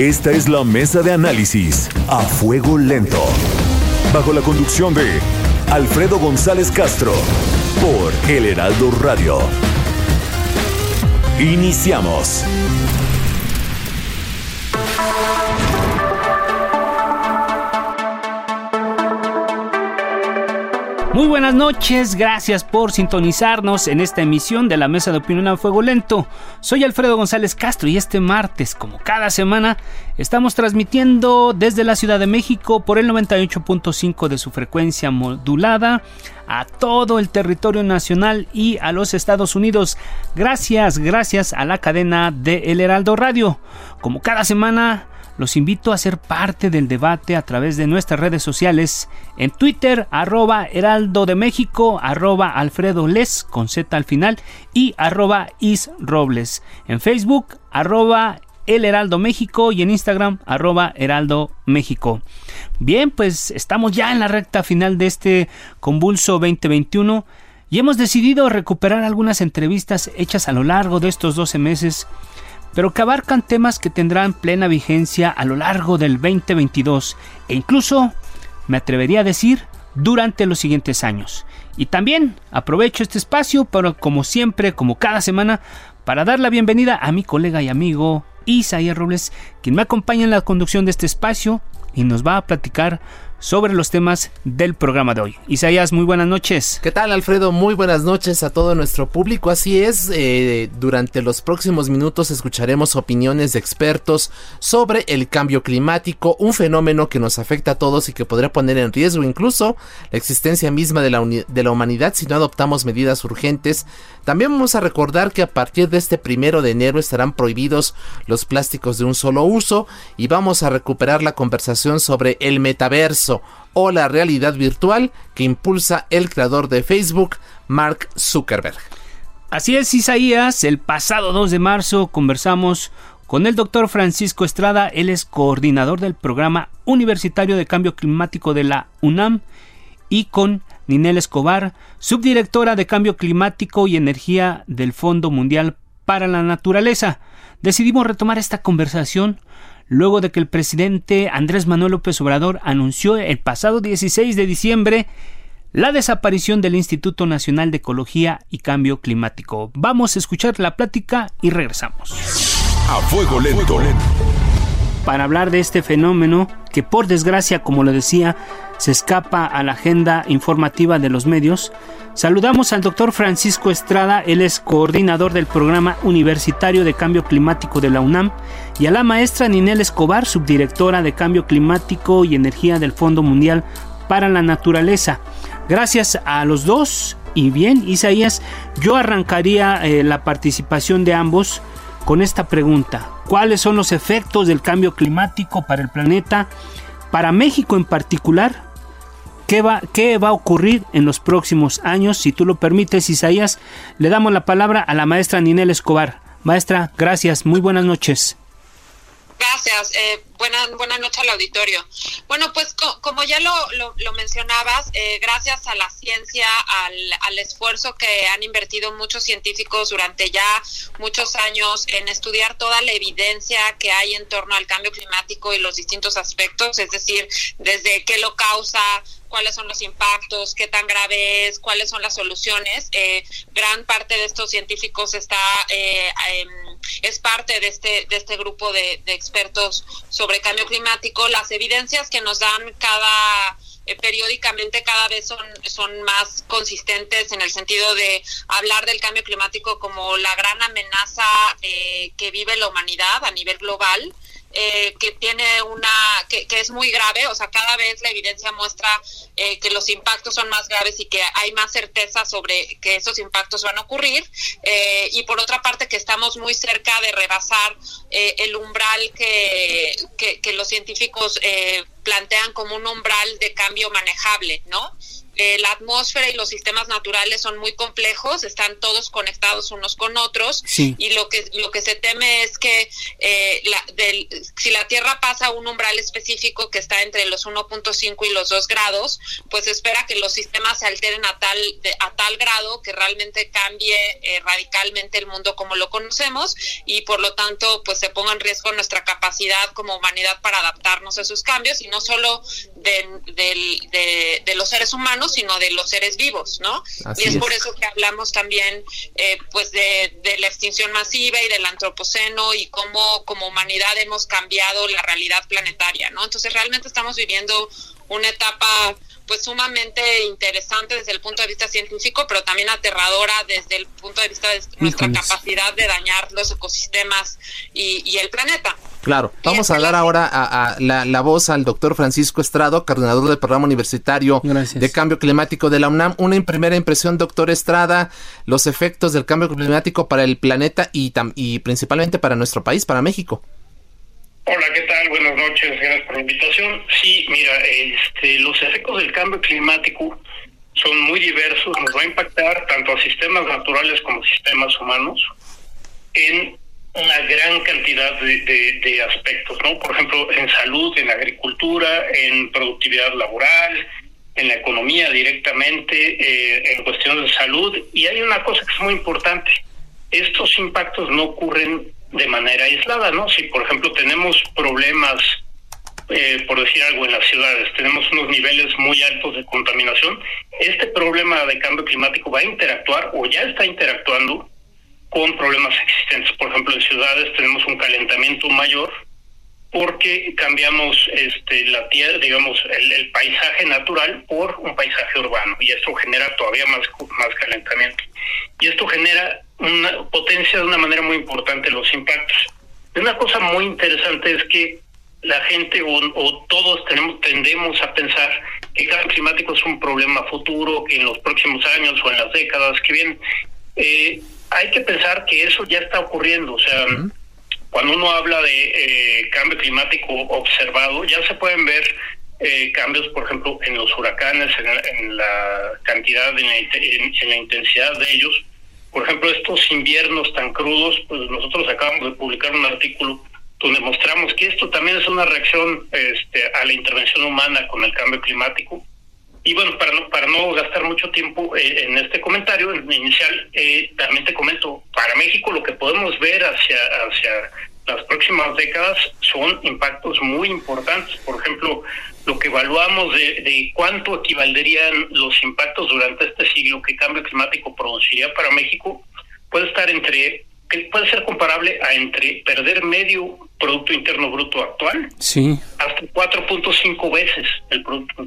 Esta es la mesa de análisis a fuego lento. Bajo la conducción de Alfredo González Castro por El Heraldo Radio. Iniciamos. Muy buenas noches, gracias por sintonizarnos en esta emisión de la Mesa de Opinión a Fuego Lento. Soy Alfredo González Castro y este martes, como cada semana, estamos transmitiendo desde la Ciudad de México por el 98.5 de su frecuencia modulada a todo el territorio nacional y a los Estados Unidos. Gracias, gracias a la cadena de El Heraldo Radio. Como cada semana, los invito a ser parte del debate a través de nuestras redes sociales. En Twitter, arroba Heraldo de México, arroba Alfredo Les, con Z al final, y arroba Is Robles. En Facebook, arroba El Heraldo México y en Instagram, arroba Heraldo México. Bien, pues estamos ya en la recta final de este convulso 2021 y hemos decidido recuperar algunas entrevistas hechas a lo largo de estos 12 meses pero que abarcan temas que tendrán plena vigencia a lo largo del 2022 e incluso, me atrevería a decir, durante los siguientes años. Y también aprovecho este espacio para, como siempre, como cada semana, para dar la bienvenida a mi colega y amigo Isaías Robles, quien me acompaña en la conducción de este espacio y nos va a platicar sobre los temas del programa de hoy. Isaías, muy buenas noches. ¿Qué tal, Alfredo? Muy buenas noches a todo nuestro público. Así es, eh, durante los próximos minutos escucharemos opiniones de expertos sobre el cambio climático, un fenómeno que nos afecta a todos y que podría poner en riesgo incluso la existencia misma de la, de la humanidad si no adoptamos medidas urgentes. También vamos a recordar que a partir de este primero de enero estarán prohibidos los plásticos de un solo uso y vamos a recuperar la conversación sobre el metaverso o la realidad virtual que impulsa el creador de Facebook, Mark Zuckerberg. Así es, Isaías, el pasado 2 de marzo conversamos con el doctor Francisco Estrada, él es coordinador del programa universitario de cambio climático de la UNAM, y con Ninel Escobar, subdirectora de cambio climático y energía del Fondo Mundial para la Naturaleza. Decidimos retomar esta conversación luego de que el presidente Andrés Manuel López Obrador anunció el pasado 16 de diciembre la desaparición del Instituto Nacional de Ecología y Cambio Climático. Vamos a escuchar la plática y regresamos. A fuego lento. Para hablar de este fenómeno que por desgracia, como lo decía, se escapa a la agenda informativa de los medios, saludamos al doctor Francisco Estrada, él es coordinador del programa universitario de cambio climático de la UNAM, y a la maestra Ninel Escobar, subdirectora de cambio climático y energía del Fondo Mundial para la Naturaleza. Gracias a los dos, y bien, Isaías, yo arrancaría eh, la participación de ambos con esta pregunta. ¿Cuáles son los efectos del cambio climático para el planeta? Para México en particular, ¿Qué va, ¿Qué va, a ocurrir en los próximos años? Si tú lo permites, Isaías, le damos la palabra a la maestra Ninel Escobar. Maestra, gracias, muy buenas noches. Gracias. Eh, buenas buena noches al auditorio. Bueno, pues como ya lo, lo, mencionabas, eh, gracias a la ciencia, al, al, esfuerzo que han invertido muchos científicos durante ya muchos años en estudiar toda la evidencia que hay en torno al cambio climático y los distintos aspectos, es decir, desde qué lo causa, cuáles son los impactos, qué tan grave es, cuáles son las soluciones. Eh, gran parte de estos científicos está eh, em, es parte de este de este grupo de, expertos sobre cambio climático. Las evidencias que nos dan cada eh, periódicamente cada vez son, son más consistentes en el sentido de hablar del cambio climático como la gran amenaza que vive la humanidad a nivel global eh, que tiene una, que, es muy grave, o sea, cada vez la evidencia muestra eh, que los impactos son más graves y que hay más certeza sobre que esos impactos van a ocurrir. Eh, y por otra parte, que estamos muy cerca de rebasar el umbral que, que, que los científicos plantean como un umbral de cambio manejable, ¿no? Eh, la atmósfera y los sistemas naturales son muy complejos, están todos conectados unos con otros y lo que lo que se teme es que eh, si la Tierra pasa a un umbral específico que está entre los 1.5 y los 2 grados, pues espera que los sistemas se alteren a tal a tal grado que realmente cambie eh, radicalmente el mundo como lo conocemos y por lo tanto pues se ponga en riesgo nuestra capacidad como humanidad para adaptarnos a esos cambios y no solo de, de los seres humanos sino de los seres vivos, ¿no? y es, por eso que hablamos también, eh, pues, de, de, la extinción masiva y del antropoceno y cómo como humanidad hemos cambiado la realidad planetaria, ¿no? Entonces realmente estamos viviendo una etapa pues sumamente interesante desde el punto de vista científico, pero también aterradora desde el punto de vista de nuestra capacidad de dañar los ecosistemas y, el planeta. Claro, vamos a dar ahora a, la, voz al doctor Francisco Estrado, coordinador del programa universitario de cambio climático de la UNAM. Una primera impresión, doctor Estrada, los efectos del cambio climático para el planeta y, y principalmente para nuestro país, para México. Hola, ¿qué tal? Buenas noches, gracias por la invitación. Sí, mira, este, los efectos del cambio climático son muy diversos, nos va a impactar tanto a sistemas naturales como sistemas humanos en una gran cantidad de, aspectos, ¿no? Por ejemplo, en salud, en agricultura, en productividad laboral, en la economía directamente, eh, en cuestiones de salud. Y hay una cosa que es muy importante, estos impactos no ocurren de manera aislada, ¿no? Si, por ejemplo, tenemos problemas, eh, por decir algo, en las ciudades, tenemos unos niveles muy altos de contaminación, este problema de cambio climático va a interactuar o ya está interactuando con problemas existentes. Por ejemplo, en ciudades tenemos un calentamiento mayor porque cambiamos este la tierra, digamos, el, el, paisaje natural por un paisaje urbano y esto genera todavía más, más calentamiento. Y esto genera una potencia de una manera muy importante los impactos. Una cosa muy interesante es que la gente o, todos tenemos tendemos a pensar que el cambio climático es un problema futuro, que en los próximos años o en las décadas que vienen, eh, hay que pensar que eso ya está ocurriendo. O sea, cuando uno habla de eh, cambio climático observado, ya se pueden ver eh, cambios, por ejemplo, en los huracanes, en, la cantidad, en en la intensidad de ellos por ejemplo, estos inviernos tan crudos, pues nosotros acabamos de publicar un artículo donde mostramos que esto también es una reacción este, a la intervención humana con el cambio climático. Y bueno, para no, para no gastar mucho tiempo eh, en este comentario inicial, eh, también te comento, para México lo que podemos ver hacia, hacia las próximas décadas son impactos muy importantes. Por ejemplo, lo que evaluamos de, cuánto equivaldrían los impactos durante este siglo que cambio climático produciría para México puede estar entre puede ser comparable a entre perder medio producto interno bruto actual sí hasta 4.5 veces el producto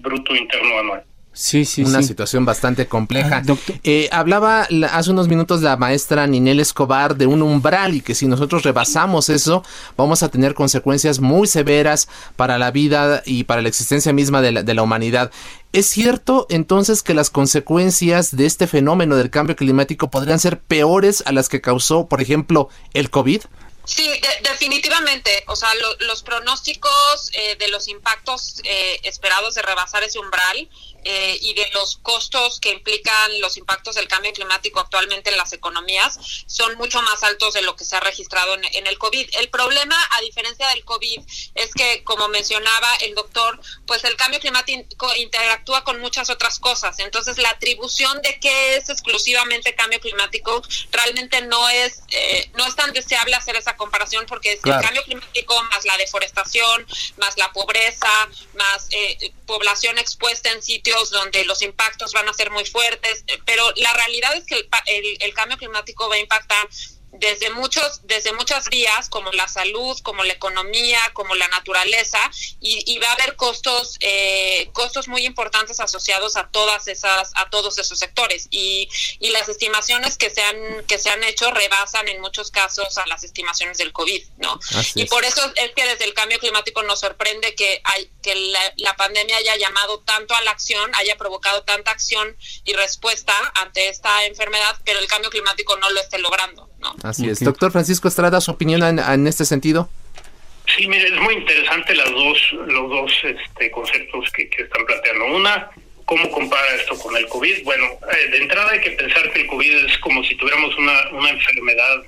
bruto interno anual Sí, sí, Una situación bastante compleja. Ah, eh, hablaba hace unos minutos la maestra Ninel Escobar de un umbral y que si nosotros rebasamos eso, vamos a tener consecuencias muy severas para la vida y para la existencia misma de la, de la humanidad. ¿Es cierto entonces que las consecuencias de este fenómeno del cambio climático podrían ser peores a las que causó, por ejemplo, el COVID? Sí, definitivamente. O sea, los pronósticos eh, de los impactos eh, esperados de rebasar ese umbral eh, y de los costos que implican los impactos del cambio climático actualmente en las economías son mucho más altos de lo que se ha registrado en, el COVID. El problema, a diferencia del COVID, es que, como mencionaba el doctor, pues el cambio climático interactúa con muchas otras cosas. Entonces, la atribución de que es exclusivamente cambio climático realmente no es, eh, no es tan deseable hacer esa comparación porque es el cambio climático más la deforestación, más la pobreza, más eh, población expuesta en sitios donde los impactos van a ser muy fuertes, eh, pero la realidad es que el, el, cambio climático va a impactar desde muchos desde muchas vías como la salud como la economía como la naturaleza y, va a haber costos eh, costos muy importantes asociados a todas esas a todos esos sectores. Y, y las estimaciones que se han que se han hecho rebasan en muchos casos a las estimaciones del covid no y por eso es que desde el cambio climático nos sorprende que hay que la, la pandemia haya llamado tanto a la acción haya provocado tanta acción y respuesta ante esta enfermedad pero el cambio climático no lo esté logrando Así es. Doctor Francisco Estrada, ¿su opinión en, este sentido? Sí, mire, es muy interesante las dos, los dos este, conceptos que, están planteando. Una, ¿cómo compara esto con el COVID? Bueno, eh, de entrada hay que pensar que el COVID es como si tuviéramos una, una enfermedad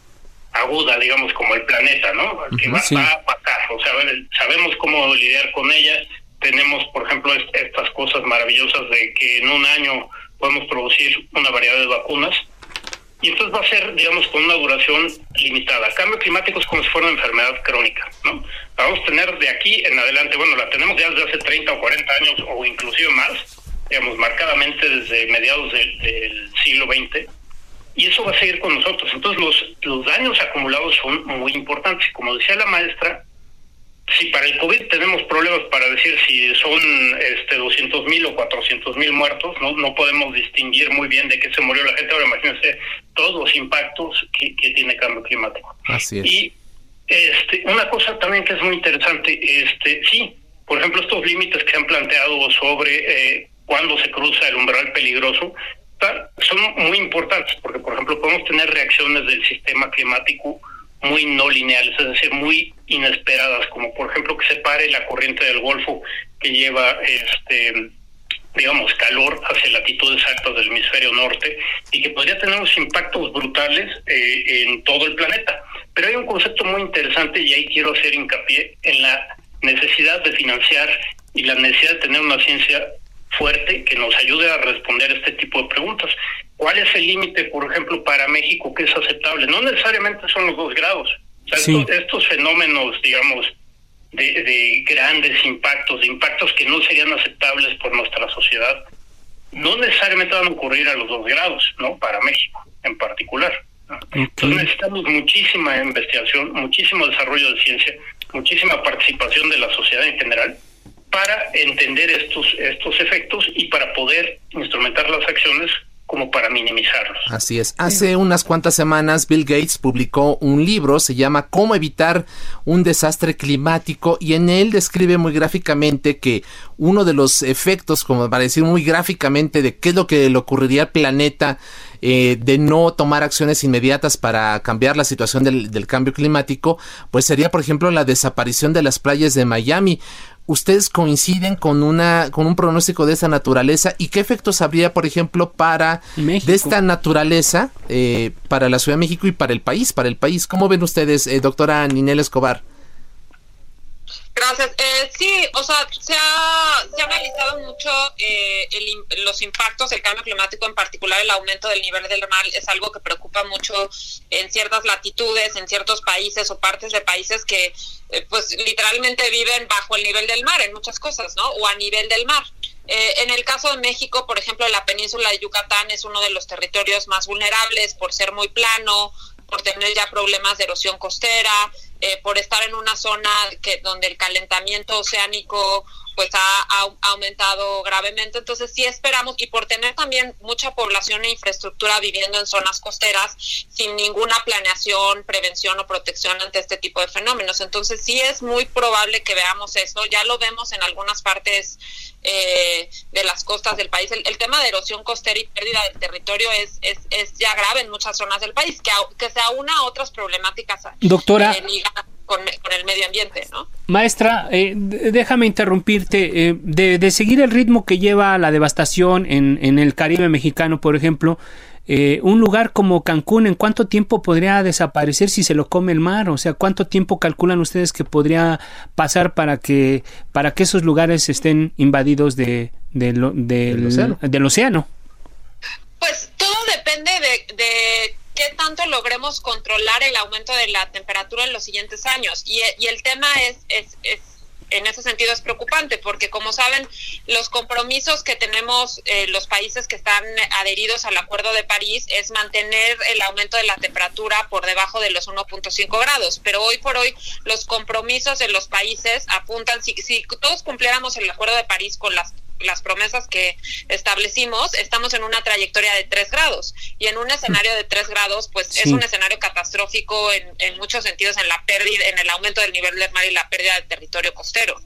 aguda, digamos, como el planeta, ¿no? Que va, a pasar, o sea, sabemos cómo lidiar con ella. Tenemos, por ejemplo, estas cosas maravillosas de que en un año podemos producir una variedad de vacunas y entonces va a ser, digamos, con una duración limitada. Cambio climático es como si fuera una enfermedad crónica, ¿no? vamos a tener de aquí en adelante, bueno, la tenemos ya desde hace 30 o 40 años o inclusive más, digamos, marcadamente desde mediados del siglo XX, y eso va a seguir con nosotros. Entonces los, los daños acumulados son muy importantes. Como decía la maestra, si para el COVID tenemos problemas para decir si son este 200 mil o 400 mil muertos, ¿no? no podemos distinguir muy bien de qué se murió la gente. Ahora imagínense todos los impactos que, tiene cambio climático. Así es. Y este, una cosa también que es muy interesante, este, sí, por ejemplo, estos límites que han planteado sobre eh, cuándo se cruza el umbral peligroso, son muy importantes porque, por ejemplo, podemos tener reacciones del sistema climático muy no lineales, es decir, muy inesperadas, como por ejemplo que se pare la corriente del Golfo que lleva este digamos, calor hacia latitudes altas del hemisferio norte y que podría tener unos impactos brutales eh, en todo el planeta. Pero hay un concepto muy interesante y ahí quiero hacer hincapié en la necesidad de financiar y la necesidad de tener una ciencia fuerte que nos ayude a responder este tipo de preguntas. ¿Cuál es el límite, por ejemplo, para México que es aceptable? No necesariamente son los dos grados. estos, fenómenos, digamos, de, grandes impactos, de impactos que no serían aceptables por nuestra sociedad, no necesariamente van a ocurrir a los dos grados, ¿no? Para México en particular. Entonces necesitamos muchísima investigación, muchísimo desarrollo de ciencia, muchísima participación de la sociedad en general para entender estos, estos efectos y para poder instrumentar las acciones como para minimizarlos. Así es. Hace unas cuantas semanas Bill Gates publicó un libro, se llama Cómo evitar un desastre climático y en él describe muy gráficamente que uno de los efectos, como para decir muy gráficamente de qué es lo que le ocurriría al planeta eh, de no tomar acciones inmediatas para cambiar la situación del, del, cambio climático, pues sería, por ejemplo, la desaparición de las playas de Miami ustedes coinciden con una con un pronóstico de esa naturaleza y qué efectos habría por ejemplo para de esta naturaleza eh, para la Ciudad de México y para el país para el país cómo ven ustedes eh, doctora Ninel Escobar Gracias. Eh, sí, o sea, se ha, se ha analizado mucho eh, los impactos del cambio climático, en particular el aumento del nivel del mar, es algo que preocupa mucho en ciertas latitudes, en ciertos países o partes de países que, eh, pues, literalmente viven bajo el nivel del mar en muchas cosas, ¿no? O a nivel del mar. en el caso de México, por ejemplo, la península de Yucatán es uno de los territorios más vulnerables por ser muy plano, por tener ya problemas de erosión costera, eh, por estar en una zona que donde el calentamiento oceánico pues ha, aumentado gravemente. Entonces sí esperamos y por tener también mucha población e infraestructura viviendo en zonas costeras sin ninguna planeación, prevención o protección ante este tipo de fenómenos. Entonces sí es muy probable que veamos eso. Ya lo vemos en algunas partes eh, de las costas del país. El, tema de erosión costera y pérdida del territorio es, es, es ya grave en muchas zonas del país, que, que se aúna a otras problemáticas. Doctora. Eh, con, el medio ambiente, ¿no? Maestra, eh, déjame interrumpirte. Eh, de, seguir el ritmo que lleva la devastación en, en el Caribe mexicano, por ejemplo, eh, un lugar como Cancún, ¿en cuánto tiempo podría desaparecer si se lo come el mar? O sea, ¿cuánto tiempo calculan ustedes que podría pasar para que, para que esos lugares estén invadidos de, del, océano? Pues todo depende de qué tanto logremos controlar el aumento de la temperatura en los siguientes años. Y, el tema es, es, en ese sentido es preocupante porque como saben los compromisos que tenemos eh, los países que están adheridos al Acuerdo de París es mantener el aumento de la temperatura por debajo de los 1.5 grados, pero hoy por hoy los compromisos de los países apuntan si, si todos cumpliéramos el Acuerdo de París con las las promesas que establecimos, estamos en una trayectoria de 3 grados. Y en un escenario de 3 grados, pues es un escenario catastrófico en, en, muchos sentidos, en la pérdida, en el aumento del nivel del mar y la pérdida del territorio costero.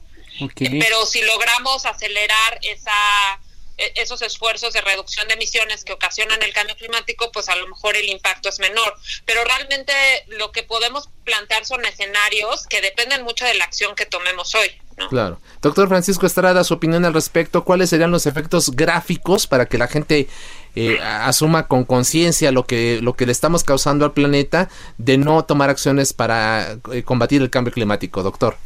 Pero si logramos acelerar esa e, esos esfuerzos de reducción de emisiones que ocasionan el cambio climático, pues a lo mejor el impacto es menor. Pero realmente lo que podemos plantear son escenarios que dependen mucho de la acción que tomemos hoy. Claro. Doctor Francisco Estrada, su opinión al respecto, ¿cuáles serían los efectos gráficos para que la gente eh, asuma con conciencia lo que, lo que le estamos causando al planeta de no tomar acciones para eh, combatir el cambio climático, doctor?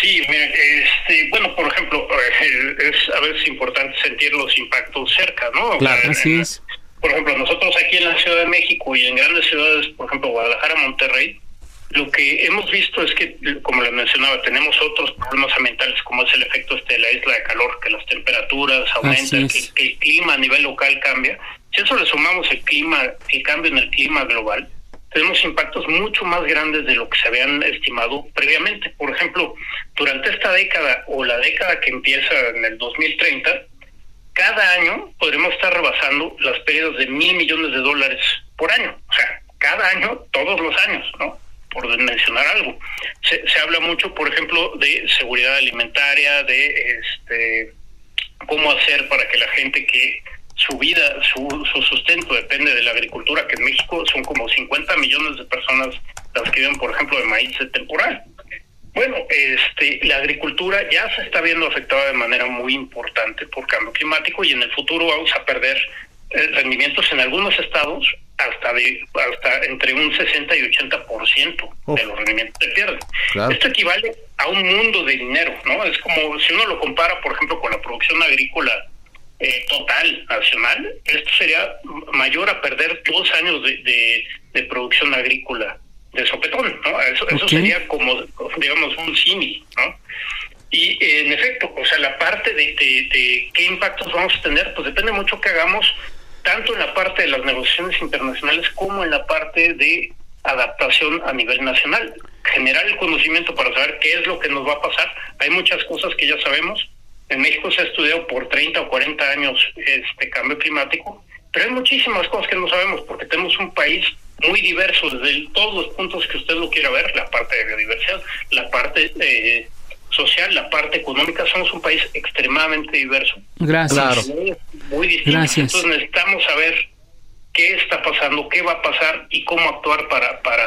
Sí, este, bueno, por ejemplo, eh, es a veces importante sentir los impactos cerca, ¿no? Claro, así es. Por ejemplo, nosotros aquí en la Ciudad de México y en grandes ciudades, por ejemplo, Guadalajara, Monterrey, lo que hemos visto es que, como le mencionaba, tenemos otros problemas ambientales, como es el efecto este de la isla de calor, que las temperaturas aumentan, que, que, el clima a nivel local cambia. Si eso le sumamos el clima, el cambio en el clima global, tenemos impactos mucho más grandes de lo que se habían estimado previamente. Por ejemplo, durante esta década o la década que empieza en el 2030, cada año podremos estar rebasando las pérdidas de mil millones de dólares por año. O sea, cada año, todos los años, ¿no? Por mencionar algo. Se, se habla mucho, por ejemplo, de seguridad alimentaria, de este cómo hacer para que la gente que su vida, su, su sustento depende de la agricultura, que en México son como 50 millones de personas las que viven, por ejemplo, de maíz temporal. Bueno, este, la agricultura ya se está viendo afectada de manera muy importante por cambio climático y en el futuro vamos a perder rendimientos en algunos estados hasta de hasta entre un 60 y 80% de los rendimientos se pierden. Esto equivale a un mundo de dinero, ¿no? Es como si uno lo compara, por ejemplo, con la producción agrícola eh, total nacional, esto sería mayor a perder dos años de, de, producción agrícola de sopetón, ¿no? Eso, eso sería como, digamos, un símil, ¿no? Y en efecto, o sea, la parte de, de, qué impactos vamos a tener, pues depende mucho que hagamos, tanto en la parte de las negociaciones internacionales como en la parte de adaptación a nivel nacional. Generar el conocimiento para saber qué es lo que nos va a pasar. Hay muchas cosas que ya sabemos, en México se ha estudiado por 30 o 40 años este cambio climático, pero hay muchísimas cosas que no sabemos porque tenemos un país muy diverso desde todos los puntos que usted lo quiera ver, la parte de biodiversidad, la parte eh, social, la parte económica, somos un país extremadamente diverso. Gracias. Muy, distinto. Gracias. Entonces necesitamos saber qué está pasando, qué va a pasar y cómo actuar para, para,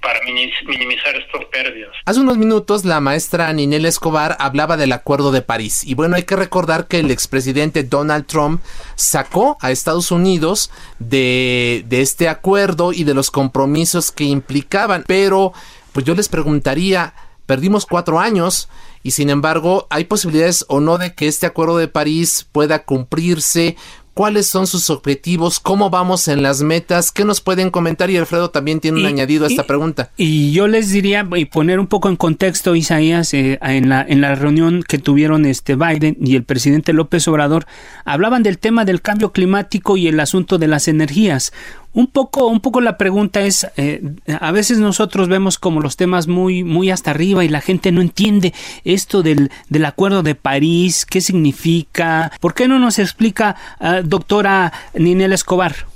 para minimizar estas pérdidas. Hace unos minutos la maestra Ninel Escobar hablaba del Acuerdo de París y bueno, hay que recordar que el expresidente Donald Trump sacó a Estados Unidos de, de este acuerdo y de los compromisos que implicaban, pero pues yo les preguntaría, perdimos cuatro años y sin embargo hay posibilidades o no de que este acuerdo de París pueda cumplirse cuáles son sus objetivos, cómo vamos en las metas, qué nos pueden comentar y Alfredo también tiene un añadido a esta pregunta. Y yo les diría y poner un poco en contexto Isaías eh, en la en la reunión que tuvieron este Biden y el presidente López Obrador hablaban del tema del cambio climático y el asunto de las energías. Un poco, un poco la pregunta es, eh, a veces nosotros vemos como los temas muy, muy hasta arriba y la gente no entiende esto del, del Acuerdo de París, qué significa, ¿por qué no nos explica, uh, doctora Ninel Escobar?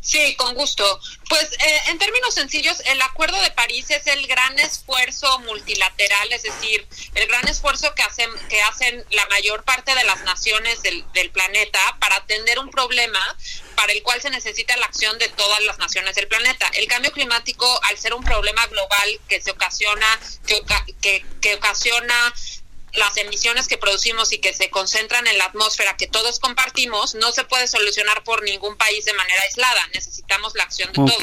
Sí, con gusto. Pues eh, en términos sencillos, el Acuerdo de París es el gran esfuerzo multilateral, es decir, el gran esfuerzo que hacen, que hacen la mayor parte de las naciones del, del planeta para atender un problema para el cual se necesita la acción de todas las naciones del planeta. El cambio climático, al ser un problema global que se ocasiona, que, que, que ocasiona las emisiones que producimos y que se concentran en la atmósfera que todos compartimos no se puede solucionar por ningún país de manera aislada. Necesitamos la acción de todos.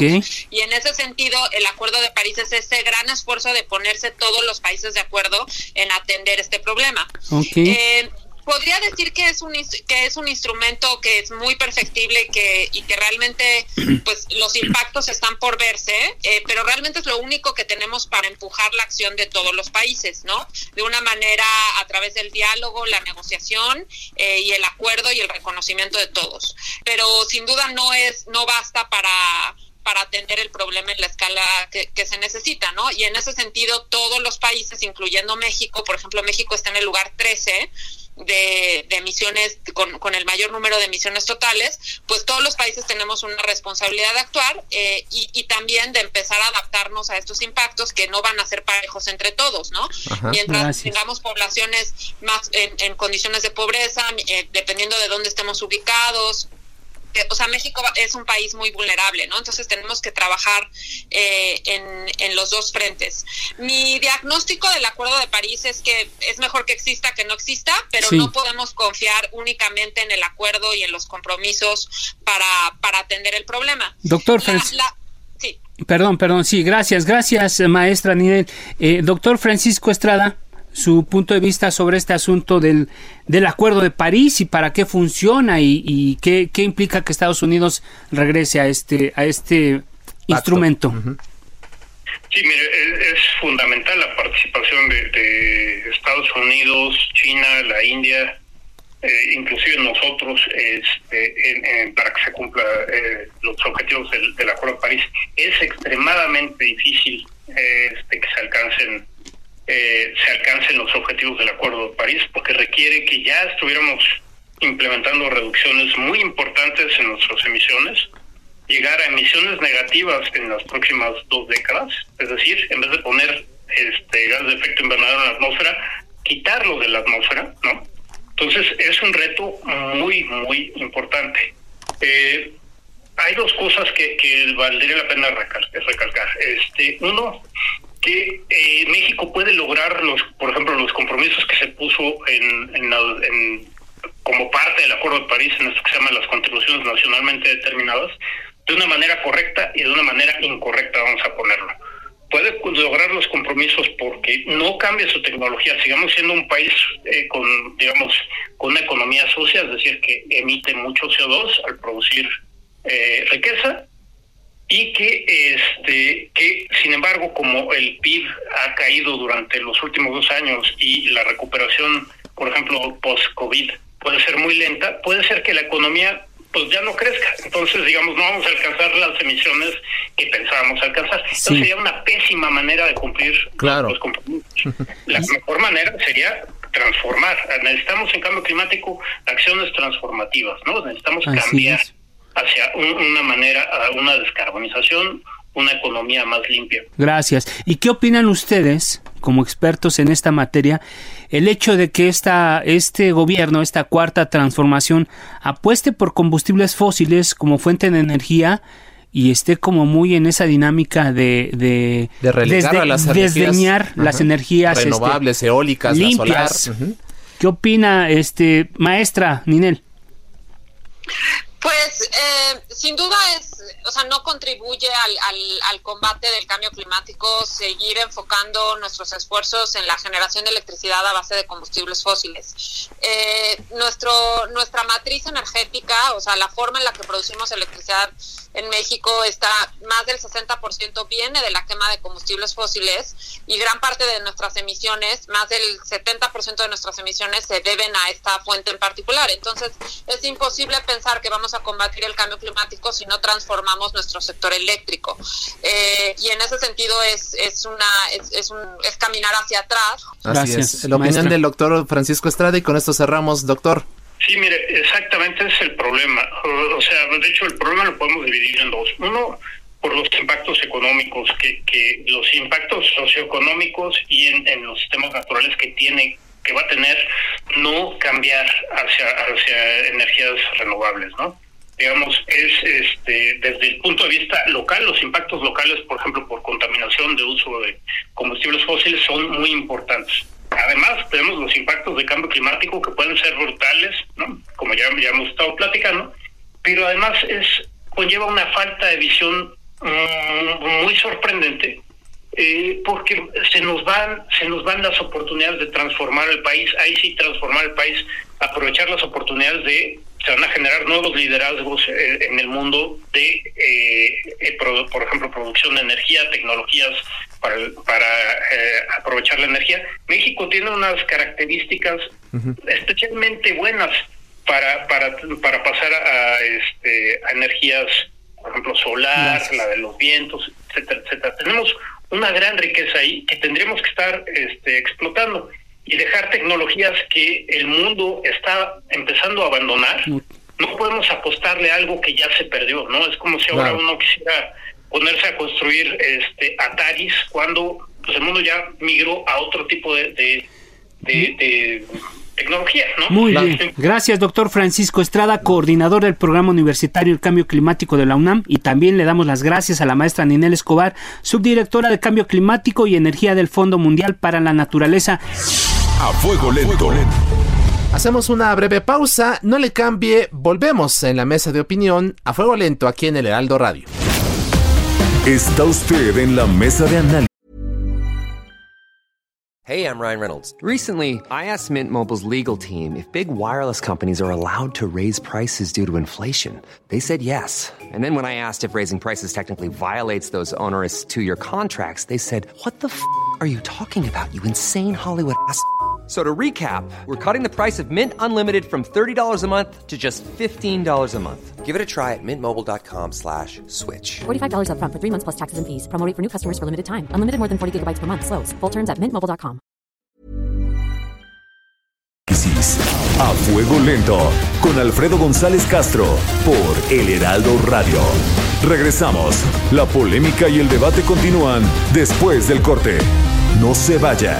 Y en ese sentido, el Acuerdo de París es ese gran esfuerzo de ponerse todos los países de acuerdo en atender este problema. Eh, podría decir que es un que es un instrumento que es muy perfectible que y que realmente pues los impactos están por verse eh, pero realmente es lo único que tenemos para empujar la acción de todos los países no de una manera a través del diálogo la negociación eh, y el acuerdo y el reconocimiento de todos pero sin duda no es no basta para para atender el problema en la escala que, se necesita, ¿no? Y en ese sentido, todos los países, incluyendo México, por ejemplo, México está en el lugar 13 de, emisiones, con, el mayor número de emisiones totales, pues todos los países tenemos una responsabilidad de actuar eh, y, también de empezar a adaptarnos a estos impactos que no van a ser parejos entre todos, ¿no? Mientras tengamos poblaciones más en, condiciones de pobreza, eh, dependiendo de dónde estemos ubicados, o sea, México es un país muy vulnerable, ¿no? Entonces tenemos que trabajar eh, en, los dos frentes. Mi diagnóstico del Acuerdo de París es que es mejor que exista que no exista, pero no podemos confiar únicamente en el acuerdo y en los compromisos para, para atender el problema. Doctor Francisco. Sí. Perdón, perdón, sí, gracias, gracias, maestra Ninel. Eh, doctor Francisco Estrada su punto de vista sobre este asunto del, del Acuerdo de París y para qué funciona y, qué, qué, implica que Estados Unidos regrese a este, a este instrumento. Sí, mire, es, fundamental la participación de, Estados Unidos, China, la India, eh, inclusive nosotros, este, para que se cumpla eh, los objetivos del, del, Acuerdo de París. Es extremadamente difícil este, que se alcancen eh, se alcancen los objetivos del Acuerdo de París, porque requiere que ya estuviéramos implementando reducciones muy importantes en nuestras emisiones, llegar a emisiones negativas en las próximas dos décadas, es decir, en vez de poner este gas de efecto invernadero en la atmósfera, quitarlo de la atmósfera, ¿no? Entonces es un reto muy, muy importante. Eh, hay dos cosas que, que valdría la pena recalcar. Este, uno, que eh, México puede lograr los, por ejemplo, los compromisos que se puso en, como parte del Acuerdo de París en esto que se llama las contribuciones nacionalmente determinadas de una manera correcta y de una manera incorrecta, vamos a ponerlo. Puede lograr los compromisos porque no cambia su tecnología, sigamos siendo un país eh, con, digamos, con una economía sucia, es decir, que emite mucho CO2 al producir eh, riqueza, y que este que sin embargo como el PIB ha caído durante los últimos dos años y la recuperación por ejemplo post covid puede ser muy lenta puede ser que la economía pues ya no crezca. Entonces digamos no vamos a alcanzar las emisiones que pensábamos alcanzar. Entonces sería una pésima manera de cumplir los compromisos. La mejor manera sería transformar. Necesitamos en cambio climático acciones transformativas no necesitamos cambiar hacia una manera, una descarbonización, una economía más limpia. Gracias. ¿Y qué opinan ustedes, como expertos en esta materia, el hecho de que esta, este gobierno, esta cuarta transformación, apueste por combustibles fósiles como fuente de energía y esté como muy en esa dinámica de, de, de las desdeñar las energías este, renovables, eólicas, limpias? ¿Qué opina este maestra Ninel? Pues eh, sin duda es, o sea, no contribuye al, al, combate del cambio climático seguir enfocando nuestros esfuerzos en la generación de electricidad a base de combustibles fósiles. Eh, nuestro, nuestra matriz energética, o sea, la forma en la que producimos electricidad en México está más del 60% viene de la quema de combustibles fósiles y gran parte de nuestras emisiones, más del 70% de nuestras emisiones se deben a esta fuente en particular. Entonces, es imposible pensar que vamos a combatir el cambio climático si no transformamos nuestro sector eléctrico. Eh, y en ese sentido es, es una es, un, es caminar hacia atrás. Así es. La opinión del doctor Francisco Estrada y con esto cerramos, doctor. Sí, mire, exactamente es el problema. O sea, de hecho, el problema lo podemos dividir en dos. Uno, por los impactos económicos, que, que los impactos socioeconómicos y en, los sistemas naturales que tiene que va a tener no cambiar hacia hacia energías renovables, ¿no? Digamos, es este desde el punto de vista local, los impactos locales, por ejemplo, por contaminación de uso de combustibles fósiles son muy importantes Además, tenemos los impactos de cambio climático que pueden ser brutales, ¿no? como ya, ya hemos estado platicando, pero además es conlleva una falta de visión mm, muy sorprendente eh, porque se nos van se nos van las oportunidades de transformar el país ahí sí transformar el país aprovechar las oportunidades de se van a generar nuevos liderazgos eh, en el mundo de eh, por ejemplo producción de energía tecnologías para para aprovechar la energía. México tiene unas características especialmente buenas para para para pasar a este a energías por ejemplo solar la de los vientos etcétera etcétera. Tenemos una gran riqueza ahí que tendremos que estar este, explotando y dejar tecnologías que el mundo está empezando a abandonar. No podemos apostarle a algo que ya se perdió, ¿no? Es como si ahora uno quisiera ponerse a construir este Ataris cuando pues, el mundo ya migró a otro tipo de, de tecnología, ¿no? Muy bien. Gracias, doctor Francisco Estrada, coordinador del programa universitario El Cambio Climático de la UNAM. Y también le damos las gracias a la maestra Ninel Escobar, subdirectora de Cambio Climático y Energía del Fondo Mundial para la Naturaleza. A fuego lento. Hacemos una breve pausa, no le cambie, volvemos en la mesa de opinión a fuego lento aquí en el Heraldo Radio. Está usted en la mesa de análisis Hey, I'm Ryan Reynolds. Recently, I asked Mint Mobile's legal team if big wireless companies are allowed to raise prices due to inflation. They said yes. And then when I asked if raising prices technically violates those onerous two year contracts, they said, What the f are you talking about, you insane Hollywood ass? So to recap, we're cutting the price of Mint Unlimited from $30 a month to just $15 a month. Give it a try at mintmobile.com slash switch. $45 up front for three months plus taxes and fees. Promo for new customers for limited time. Unlimited more than 40 gigabytes per month. Slows. Full terms at mintmobile.com. A Fuego Lento con Alfredo González Castro por El Heraldo Radio. Regresamos. La polémica y el debate continúan después del corte. No se vaya.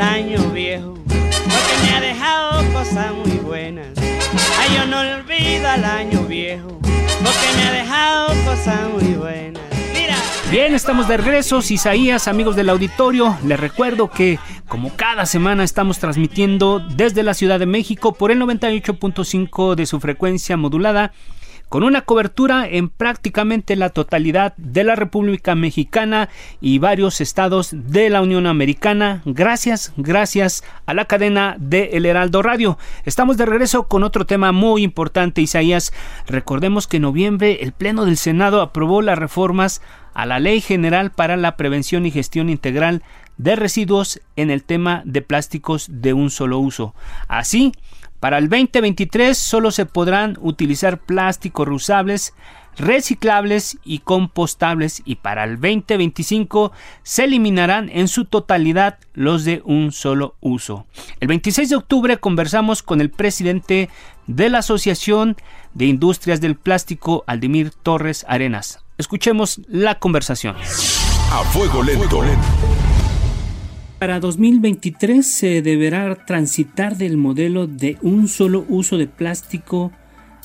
Año viejo, muy. Bien, estamos de regreso, Isaías, amigos del auditorio. Les recuerdo que, como cada semana, estamos transmitiendo desde la Ciudad de México por el 98.5 de su frecuencia modulada con una cobertura en prácticamente la totalidad de la República Mexicana y varios estados de la Unión Americana. Gracias, gracias a la cadena de El Heraldo Radio. Estamos de regreso con otro tema muy importante, Isaías. Recordemos que en noviembre el Pleno del Senado aprobó las reformas a la Ley General para la Prevención y Gestión Integral de Residuos en el tema de plásticos de un solo uso. Así, para el 2023 solo se podrán utilizar plásticos reusables, reciclables y compostables y para el 2025 se eliminarán en su totalidad los de un solo uso. El 26 de octubre conversamos con el presidente de la Asociación de Industrias del Plástico, Aldimir Torres Arenas. Escuchemos la conversación. A fuego lento. Para 2023 se deberá transitar del modelo de un solo uso de plástico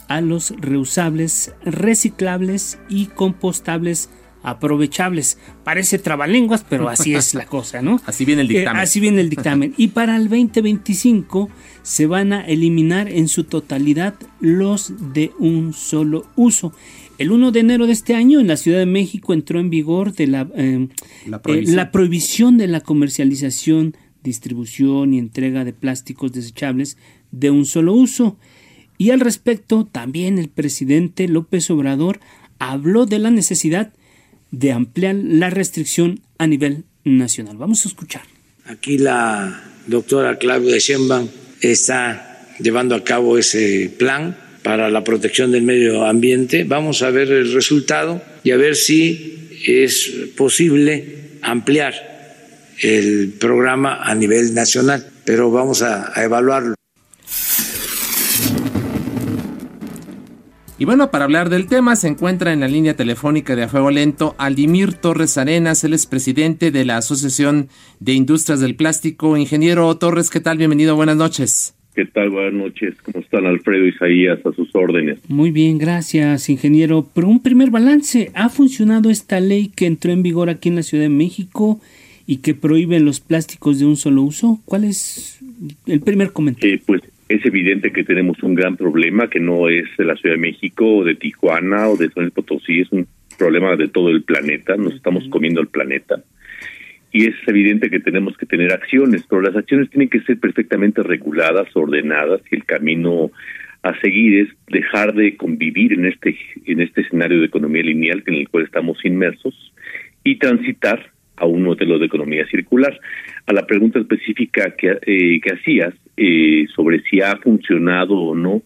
a los reusables, reciclables y compostables aprovechables. Parece trabalenguas, pero así es la cosa, ¿no? Así viene el Eh, dictamen. así viene el dictamen. Y para el 2025 se van a eliminar en su totalidad los de un solo uso. El 1 de enero de este año en la Ciudad de México entró en vigor de la, eh, La eh, prohibición. la prohibición de la comercialización, distribución y entrega de plásticos desechables de un solo uso. Y al respecto, también el presidente López Obrador habló de la necesidad de ampliar la restricción a nivel nacional. Vamos a escuchar. Aquí la doctora Claudia Sheinbaum está llevando a cabo ese plan para la protección del medio ambiente. Vamos a ver el resultado y a ver si es posible ampliar el programa a nivel nacional, pero vamos a, evaluarlo. Y bueno, para hablar del tema se encuentra en la línea telefónica de A Lento Aldimir Torres Arenas, él es presidente de la Asociación de Industrias del Plástico. Ingeniero Torres, ¿qué tal? Bienvenido, buenas noches. ¿Qué tal? Buenas noches. ¿Cómo están Alfredo Isaías a sus órdenes? Muy bien, gracias, ingeniero. Pero un primer balance, ¿ha funcionado esta ley que entró en vigor aquí en la Ciudad de México y que prohíbe los plásticos de un solo uso? ¿Cuál es el primer comentario? Eh, pues es evidente que tenemos un gran problema que no es de la Ciudad de México o de Tijuana o de San Potosí, es un problema de todo el planeta, nos estamos comiendo el planeta. Y es evidente que tenemos que tener acciones, pero las acciones tienen que ser perfectamente reguladas, ordenadas, y el camino a seguir es dejar de convivir en este en este escenario de economía lineal en el cual estamos inmersos y transitar a un modelo de economía circular. A la pregunta específica que, eh, que hacías eh, sobre si ha funcionado o no,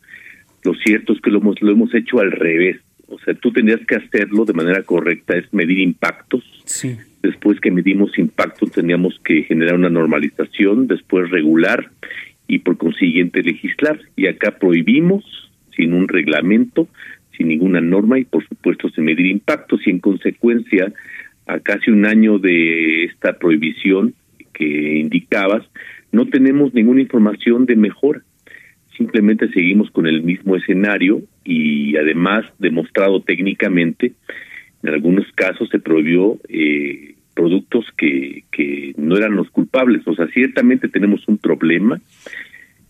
lo cierto es que lo hemos, lo hemos hecho al revés. O sea, tú tendrías que hacerlo de manera correcta, es medir impactos. Sí. Después que medimos impactos, teníamos que generar una normalización, después regular y por consiguiente legislar. Y acá prohibimos sin un reglamento, sin ninguna norma y por supuesto sin medir impactos y en consecuencia a casi un año de esta prohibición que indicabas, no tenemos ninguna información de mejora. Simplemente seguimos con el mismo escenario y además demostrado técnicamente, en algunos casos se prohibió eh, productos que, que no eran los culpables. O sea, ciertamente tenemos un problema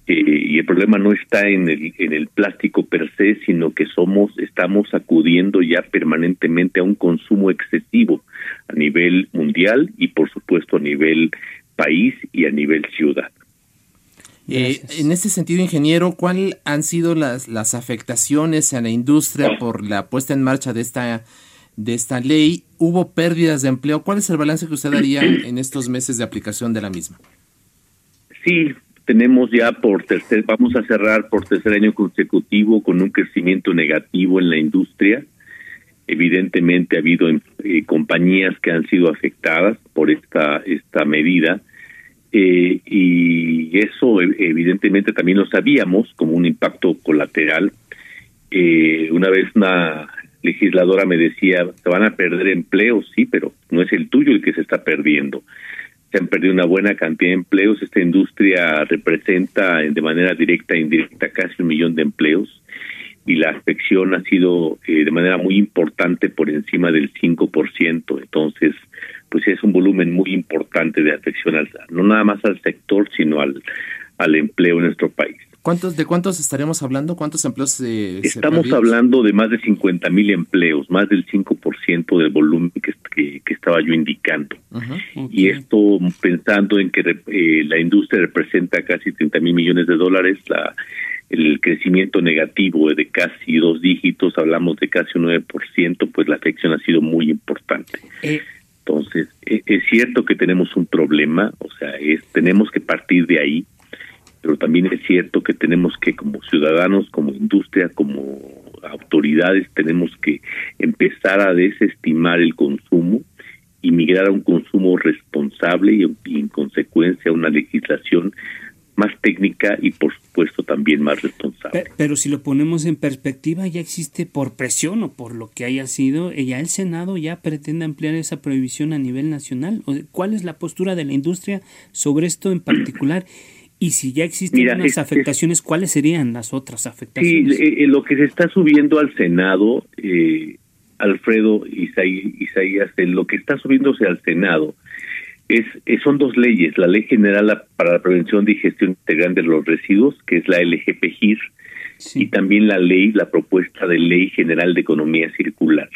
eh, y el problema no está en el, en el plástico per se, sino que somos, estamos acudiendo ya permanentemente a un consumo excesivo a nivel mundial y por supuesto a nivel país y a nivel ciudad. Eh, en este sentido, ingeniero, ¿cuáles han sido las, las afectaciones a la industria por la puesta en marcha de esta, de esta ley? ¿Hubo pérdidas de empleo? ¿Cuál es el balance que usted daría en estos meses de aplicación de la misma? Sí, tenemos ya por tercer, vamos a cerrar por tercer año consecutivo con un crecimiento negativo en la industria. Evidentemente ha habido eh, compañías que han sido afectadas por esta esta medida eh, y eso e, evidentemente también lo sabíamos como un impacto colateral. Eh, una vez una legisladora me decía, se van a perder empleos, sí, pero no es el tuyo el que se está perdiendo. Se han perdido una buena cantidad de empleos. Esta industria representa de manera directa e indirecta casi un millón de empleos y la afección ha sido eh, de manera muy importante por encima del 5%. Entonces, pues es un volumen muy importante de afección, al, no nada más al sector, sino al, al empleo en nuestro país. ¿Cuántos, ¿De cuántos estaremos hablando? ¿Cuántos empleos se, Estamos hablando de más de 50 mil empleos, más del 5% del volumen que, que, estaba yo indicando. Y esto pensando en que eh, la industria representa casi 30 mil millones de dólares, la el crecimiento negativo de casi dos dígitos, hablamos de casi un 9%, pues la afección ha sido muy importante. Eh. Entonces, e, es cierto que tenemos un problema, o sea, es tenemos que partir de ahí, pero también es cierto que tenemos que como ciudadanos, como industria, como autoridades, tenemos que empezar a desestimar el consumo y migrar a un consumo responsable y, en consecuencia a una legislación más técnica y por supuesto también más responsable. Pero, si lo ponemos en perspectiva, ya existe por presión o por lo que haya sido, eh, ya el Senado ya pretende ampliar esa prohibición a nivel nacional. ¿Cuál es la postura de la industria sobre esto en particular? Y si ya existen unas afectaciones, ¿cuáles serían las otras afectaciones? Sí, eh, lo que se está subiendo al Senado, eh, Alfredo Isaías, lo que está subiéndose al Senado es, son dos leyes, la Ley General para la Prevención y Gestión Integral de los Residuos, que es la LGPGIR, y también la ley, la propuesta de Ley General de Economía Circular.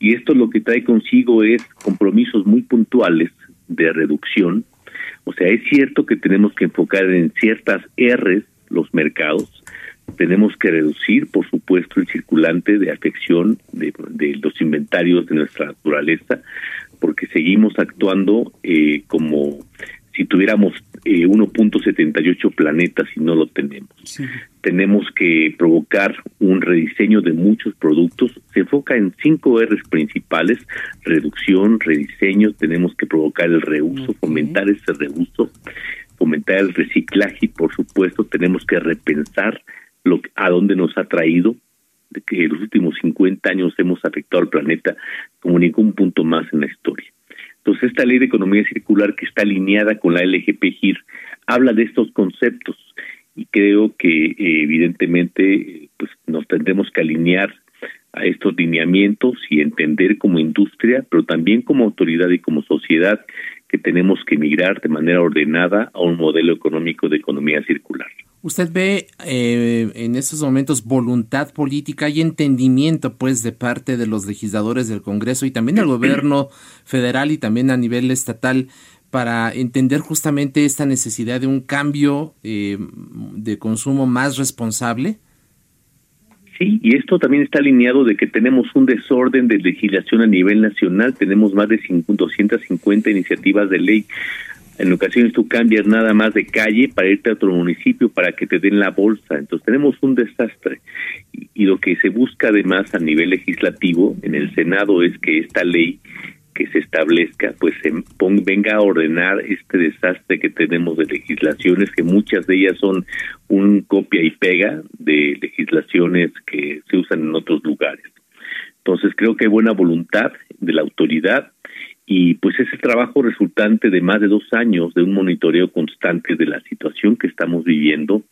Y esto lo que trae consigo es compromisos muy puntuales de reducción. O sea, es cierto que tenemos que enfocar en ciertas R's los mercados, tenemos que reducir, por supuesto, el circulante de afección de, de los inventarios de nuestra naturaleza, porque seguimos actuando eh, como si tuviéramos eh, eh, 1.78 planetas y no lo tenemos. Tenemos que provocar un rediseño de muchos productos. Se enfoca en cinco R's principales, reducción, rediseño, tenemos que provocar el reuso, fomentar ese reuso, fomentar el reciclaje y por supuesto tenemos que repensar lo a dónde nos ha traído que en los últimos 50 años hemos afectado al planeta como ningún punto más en la historia. Entonces, esta ley de economía circular que está alineada con la LGP-GIR habla de estos conceptos y creo que eh, evidentemente pues nos tendremos que alinear a estos lineamientos y entender como industria, pero también como autoridad y como sociedad que tenemos que migrar de manera ordenada a un modelo económico de economía circular. ¿Usted ve eh, en estos momentos voluntad política y entendimiento, pues, de parte de los legisladores del Congreso y también del gobierno federal y también a nivel estatal para entender justamente esta necesidad de un cambio eh, de consumo más responsable? Sí, y esto también está alineado de que tenemos un desorden de legislación a nivel nacional, tenemos más de 250 iniciativas de ley en ocasiones tú cambias nada más de calle para irte a otro municipio para que te den la bolsa. Entonces tenemos un desastre. Y, lo que se busca además a nivel legislativo en el Senado es que esta ley que se establezca, pues se venga a ordenar este desastre que tenemos de legislaciones, que muchas de ellas son un copia y pega de legislaciones que se usan en otros lugares. Entonces creo que hay buena voluntad de la autoridad y pues ese trabajo resultante de más de dos años de un monitoreo constante de la situación que estamos viviendo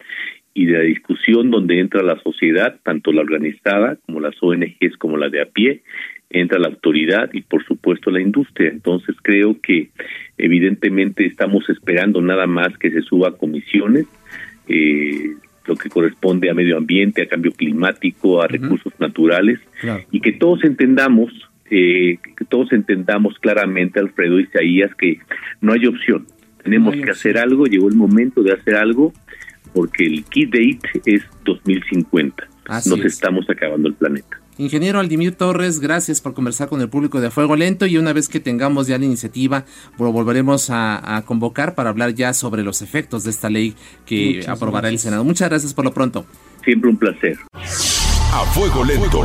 y de la discusión donde entra la sociedad, tanto la organizada como las ONGs como la de a pie, entra la autoridad y por supuesto la industria. Entonces creo que evidentemente estamos esperando nada más que se suba a comisiones, eh, lo que corresponde a medio ambiente, a cambio climático, a recursos naturales, y que todos entendamos eh, que todos entendamos claramente, Alfredo Isaías, que no hay opción. Tenemos que hacer algo, llegó el momento de hacer algo, porque el key date es 2050. Nos estamos acabando el planeta. Ingeniero Aldimir Torres, gracias por conversar con el público de Fuego Lento y una vez que tengamos ya la iniciativa, lo volveremos a, convocar para hablar ya sobre los efectos de esta ley que aprobará el Senado. Muchas gracias por lo pronto. Siempre un placer. A Fuego Lento.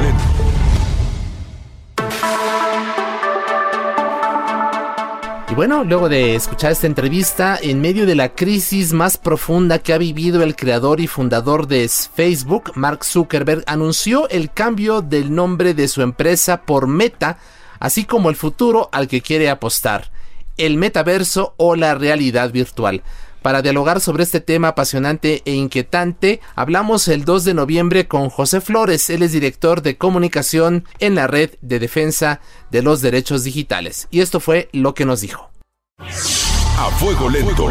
Y bueno, luego de escuchar esta entrevista, en medio de la crisis más profunda que ha vivido el creador y fundador de Facebook, Mark Zuckerberg, anunció el cambio del nombre de su empresa por Meta, así como el futuro al que quiere apostar, el metaverso o la realidad virtual. Para dialogar sobre este tema apasionante e inquietante, hablamos el 2 de noviembre con José Flores, él es director de comunicación en la Red de Defensa de los Derechos Digitales. Y esto fue lo que nos dijo. A fuego lento.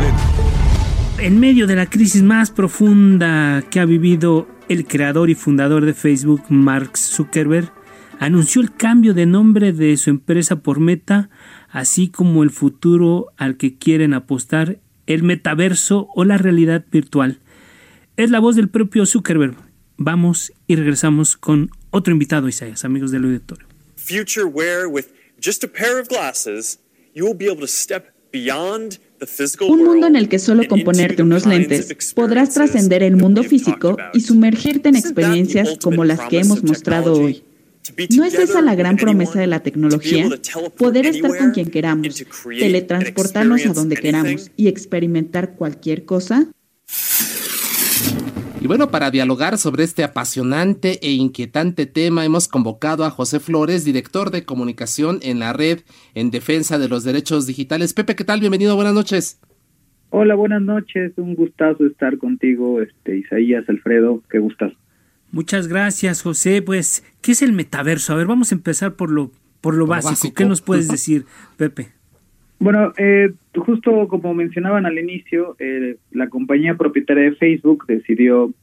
En medio de la crisis más profunda que ha vivido el creador y fundador de Facebook, Mark Zuckerberg, anunció el cambio de nombre de su empresa por Meta, así como el futuro al que quieren apostar el metaverso o la realidad virtual. Es la voz del propio Zuckerberg. Vamos y regresamos con otro invitado, Isaías, amigos del auditorio. Future where with just a pair of glasses you will be able to step beyond un mundo en el que solo con ponerte unos lentes podrás trascender el mundo físico y sumergirte en experiencias como las que hemos mostrado hoy. ¿No es esa la gran promesa de la tecnología? Poder estar con quien queramos, teletransportarnos a donde queramos y experimentar cualquier cosa. Y bueno, para dialogar sobre este apasionante e inquietante tema hemos convocado a José Flores, director de comunicación en la red en defensa de los derechos digitales. Pepe, ¿qué tal? Bienvenido, buenas noches. Hola, buenas noches. Un gustazo estar contigo, este Isaías, Alfredo, qué gustazo. Muchas gracias, José. Pues, ¿qué es el metaverso? A ver, vamos a empezar por lo, por lo, básico. ¿Qué nos puedes decir, Pepe? Bueno, eh, justo como mencionaban al inicio, eh, la compañía propietaria de Facebook decidió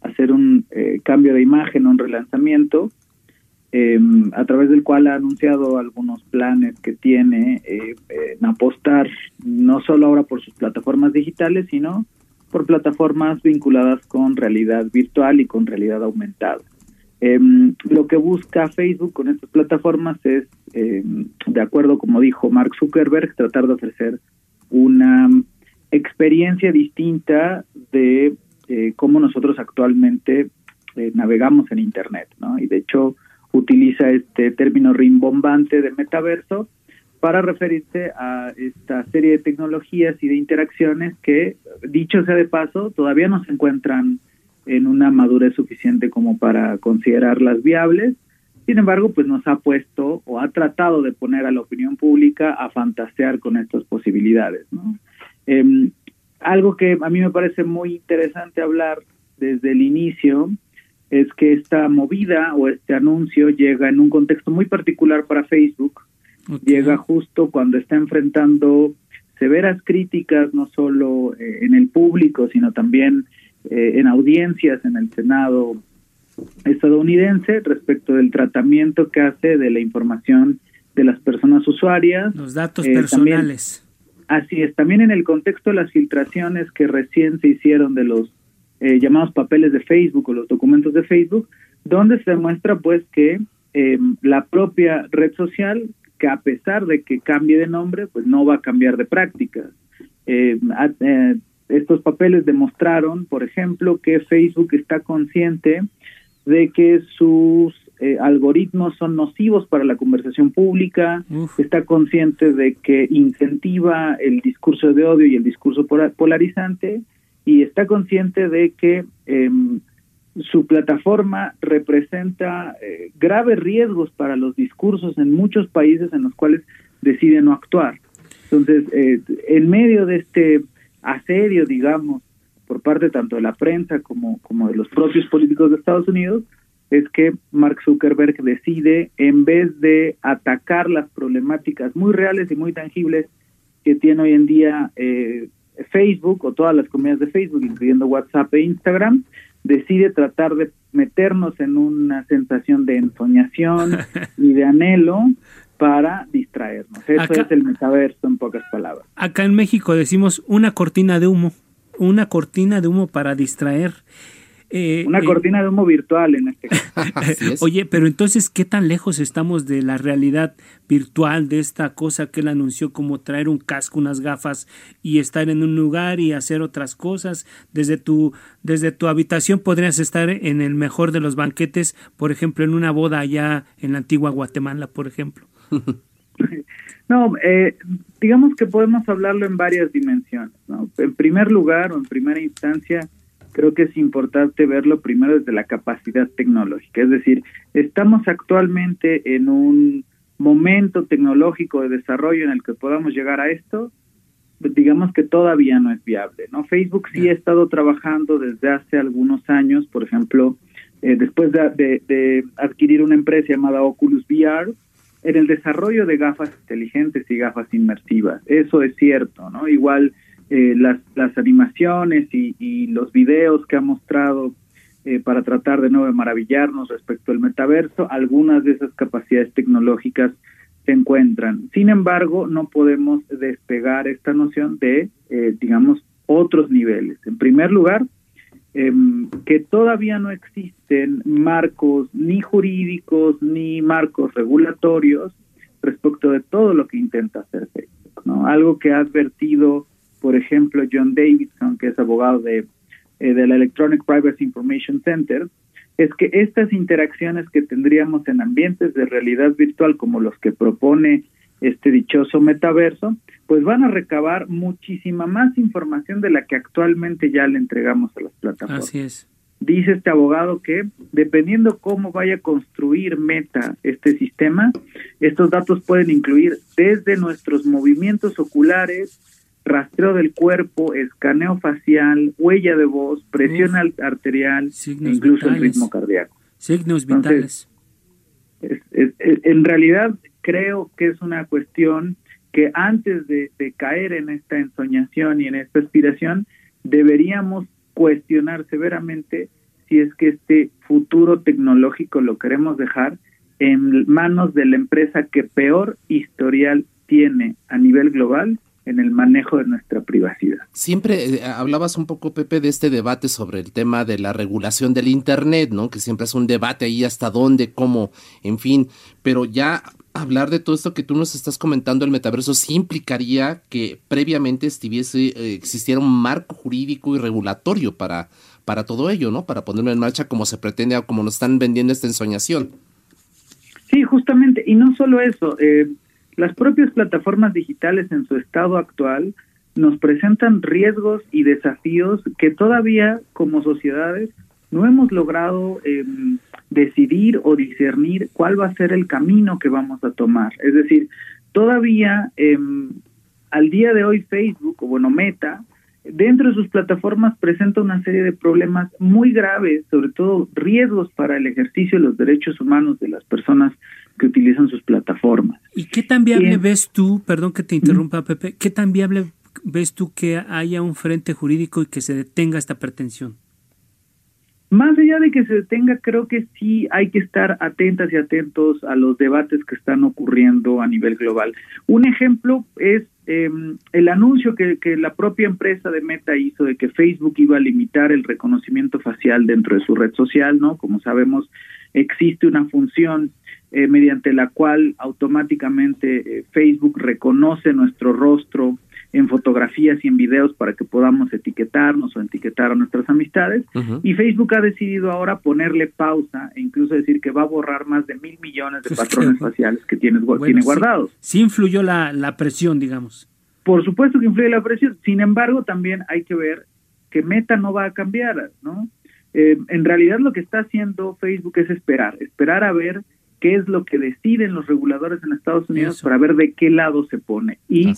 hacer un eh, cambio de imagen, un relanzamiento, em, a través del cual ha anunciado algunos planes que tiene en apostar no solo ahora por sus plataformas digitales, sino por plataformas vinculadas con realidad virtual y con realidad aumentada. Em, lo que busca Facebook con estas plataformas es, em, de acuerdo como dijo Mark Zuckerberg, tratar de ofrecer una experiencia distinta de cómo nosotros actualmente navegamos en Internet, ¿no? Y de hecho utiliza este término rimbombante de metaverso para referirse a esta serie de tecnologías y de interacciones que, dicho sea de paso, todavía no se encuentran en una madurez suficiente como para considerarlas viables. Sin embargo, pues nos ha puesto o ha tratado de poner a la opinión pública a fantasear con estas posibilidades. Em, algo que a mí me parece muy interesante hablar desde el inicio es que esta movida o este anuncio llega en un contexto muy particular para Facebook. Llega justo cuando está enfrentando severas críticas, no solo eh, en el público, sino también eh, en audiencias en el Senado estadounidense respecto del tratamiento que hace de la información de las personas usuarias. Los datos eh, personales. así es, también en el contexto de las filtraciones que recién se hicieron de los eh, llamados papeles de Facebook o los documentos de Facebook, donde se demuestra pues que eh, la propia red social, que a pesar de que cambie de nombre, pues no va a cambiar de prácticas. Eh, estos papeles demostraron, por ejemplo, que Facebook está consciente de que sus algoritmos son nocivos para la conversación pública, está consciente de que incentiva el discurso de odio y el discurso polarizante y está consciente de que em, su plataforma representa eh, graves riesgos para los discursos en muchos países en los cuales decide no actuar. Entonces, eh, en medio de este asedio, digamos, por parte tanto de la prensa como, como de los propios políticos de Estados Unidos, es que Mark Zuckerberg decide, en vez de atacar las problemáticas muy reales y muy tangibles que tiene hoy en día eh, Facebook o todas las comunidades de Facebook, incluyendo WhatsApp e Instagram, decide tratar de meternos en una sensación de ensoñación y de anhelo para distraernos. Eso es el metaverso en pocas palabras. Acá en México decimos una cortina de humo, una cortina de humo para distraer. Eh, Una eh, cortina de humo virtual en este caso. Oye, pero entonces, ¿qué tan lejos estamos de la realidad virtual de esta cosa que él anunció como traer un casco, unas gafas y estar en un lugar y hacer otras cosas? Desde tu, desde tu habitación podrías estar en el mejor de los banquetes, por ejemplo, en una boda allá en la antigua Guatemala, por ejemplo. No, eh, digamos que podemos hablarlo en varias dimensiones. En primer lugar o en primera instancia, creo que es importante verlo primero desde la capacidad tecnológica. Es decir, estamos actualmente en un momento tecnológico de desarrollo en el que podamos llegar a esto, digamos que todavía no es viable. ¿no? Facebook sí ha estado trabajando desde hace algunos años, por ejemplo, eh, después de, de, adquirir una empresa llamada Oculus VR, en el desarrollo de gafas inteligentes y gafas inmersivas. Eso es cierto, ¿no? Igual eh, las, las animaciones y, los videos que ha mostrado eh, para tratar de nuevo de maravillarnos respecto al metaverso, algunas de esas capacidades tecnológicas se encuentran. Sin embargo, no podemos despegar esta noción de, eh, digamos, otros niveles. En primer lugar, em, que todavía no existen marcos ni jurídicos ni marcos regulatorios respecto de todo lo que intenta hacer Facebook. ¿no? Algo que ha advertido por ejemplo, John Davidson, que es abogado de, eh, del Electronic Privacy Information Center, es que estas interacciones que tendríamos en ambientes de realidad virtual como los que propone este dichoso metaverso, pues van a recabar muchísima más información de la que actualmente ya le entregamos a las plataformas. Así es. Dice este abogado que dependiendo cómo vaya a construir Meta este sistema, estos datos pueden incluir desde nuestros movimientos oculares, rastreo del cuerpo, escaneo facial, huella de voz, presión arterial, e incluso el ritmo cardíaco. Signos vitales. en realidad creo que es una cuestión que antes de, caer en esta ensoñación y en esta aspiración, deberíamos cuestionar severamente si es que este futuro tecnológico lo queremos dejar en manos de la empresa que peor historial tiene a nivel global en el manejo de nuestra privacidad. Siempre eh, hablabas un poco, Pepe, de este debate sobre el tema de la regulación del Internet, ¿no? Que siempre es un debate ahí hasta dónde, cómo, en fin, pero ya hablar de todo esto que tú nos estás comentando, el metaverso sí implicaría que previamente estuviese, eh, existiera un marco jurídico y regulatorio para, para todo ello, ¿no? Para ponerlo en marcha como se pretende o como nos están vendiendo esta ensoñación. Sí, justamente, y no solo eso, eh, las propias plataformas digitales en su estado actual nos presentan riesgos y desafíos que todavía como sociedades no hemos logrado eh, decidir o discernir cuál va a ser el camino que vamos a tomar. Es decir, todavía eh, al día de hoy Facebook, o bueno, Meta, dentro de sus plataformas presenta una serie de problemas muy graves, sobre todo riesgos para el ejercicio de los derechos humanos de las personas que utilizan sus plataformas. ¿Y qué tan viable ves tú, perdón que te interrumpa Pepe, qué tan viable ves tú que haya un frente jurídico y que se detenga esta pretensión? Más allá de que se detenga, creo que sí hay que estar atentas y atentos a los debates que están ocurriendo a nivel global. Un ejemplo es eh, el anuncio que, que, la propia empresa de Meta hizo de que Facebook iba a limitar el reconocimiento facial dentro de su red social, ¿no? Como sabemos, existe una función eh, mediante la cual automáticamente eh, Facebook reconoce nuestro rostro en fotografías y en videos para que podamos etiquetarnos o etiquetar a nuestras amistades. Uh -huh. Y Facebook ha decidido ahora ponerle pausa e incluso decir que va a borrar más de mil millones de patrones faciales que tienes, bueno, tiene guardados. Sí, sí influyó la, la presión, digamos. Por supuesto que influye la presión. Sin embargo, también hay que ver que Meta no va a cambiar, ¿no? Eh, en realidad lo que está haciendo Facebook es esperar, esperar a ver qué es lo que deciden los reguladores en Estados Unidos Eso. para ver de qué lado se pone. Y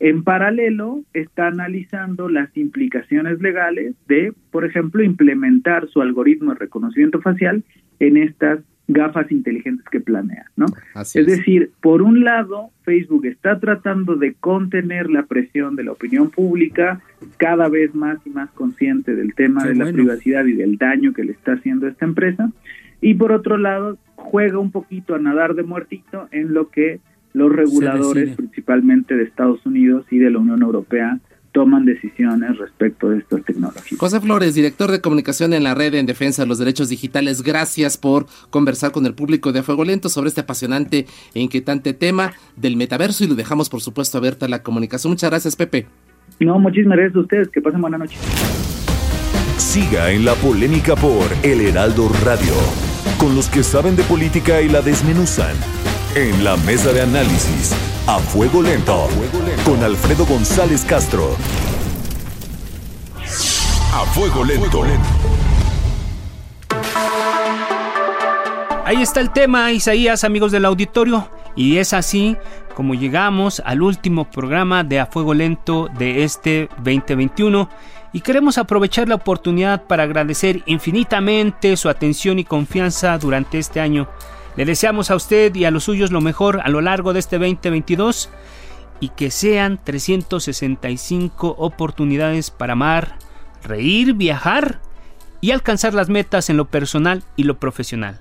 en paralelo está analizando las implicaciones legales de, por ejemplo, implementar su algoritmo de reconocimiento facial en estas gafas inteligentes que planea, ¿no? Así es, es decir, por un lado, Facebook está tratando de contener la presión de la opinión pública, cada vez más y más consciente del tema Qué de bueno. la privacidad y del daño que le está haciendo a esta empresa, y por otro lado, juega un poquito a nadar de muertito en lo que los reguladores, principalmente de Estados Unidos y de la Unión Europea, toman decisiones respecto de estas tecnologías. José Flores, director de comunicación en la red en defensa de los derechos digitales, gracias por conversar con el público de Fuego Lento sobre este apasionante e inquietante tema del metaverso y lo dejamos por supuesto abierta a la comunicación. Muchas gracias, Pepe. No, muchísimas gracias a ustedes, que pasen buena noche. Siga en la polémica por El Heraldo Radio, con los que saben de política y la desmenuzan. En la mesa de análisis, a fuego lento, con Alfredo González Castro. A fuego lento. Ahí está el tema, Isaías, amigos del auditorio. Y es así como llegamos al último programa de A Fuego Lento de este 2021 y queremos aprovechar la oportunidad para agradecer infinitamente su atención y confianza durante este año. Le deseamos a usted y a los suyos lo mejor a lo largo de este 2022 y que sean 365 oportunidades para amar, reír, viajar y alcanzar las metas en lo personal y lo profesional.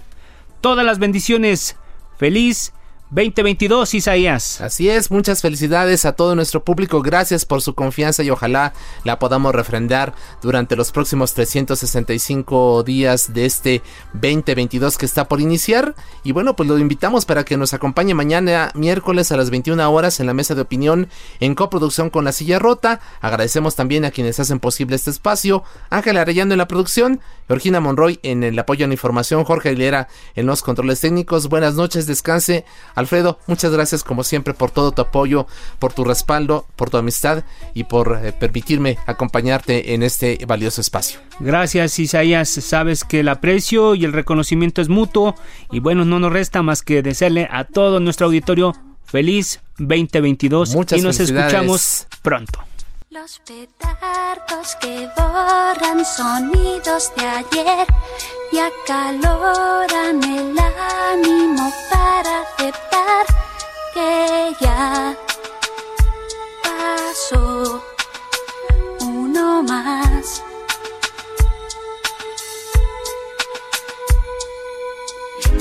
Todas las bendiciones. Feliz 2022, Isaías. Así es, muchas felicidades a todo nuestro público, gracias por su confianza y ojalá la podamos refrendar durante los próximos 365 días de este 2022 que está por iniciar. Y bueno, pues lo invitamos para que nos acompañe mañana miércoles a las 21 horas en la mesa de opinión en coproducción con La Silla Rota. Agradecemos también a quienes hacen posible este espacio, Ángela Arellano en la producción, Georgina Monroy en el apoyo a la información, Jorge Aguilera en los controles técnicos. Buenas noches, descanse. Alfredo, muchas gracias como siempre por todo tu apoyo, por tu respaldo, por tu amistad y por eh, permitirme acompañarte en este valioso espacio. Gracias Isaías, sabes que el aprecio y el reconocimiento es mutuo y bueno, no nos resta más que desearle a todo nuestro auditorio feliz 2022 muchas y nos escuchamos pronto. Los petardos que borran sonidos de ayer y acaloran el ánimo para aceptar que ya pasó uno más.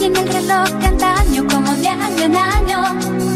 Y en el reloj de como de año en año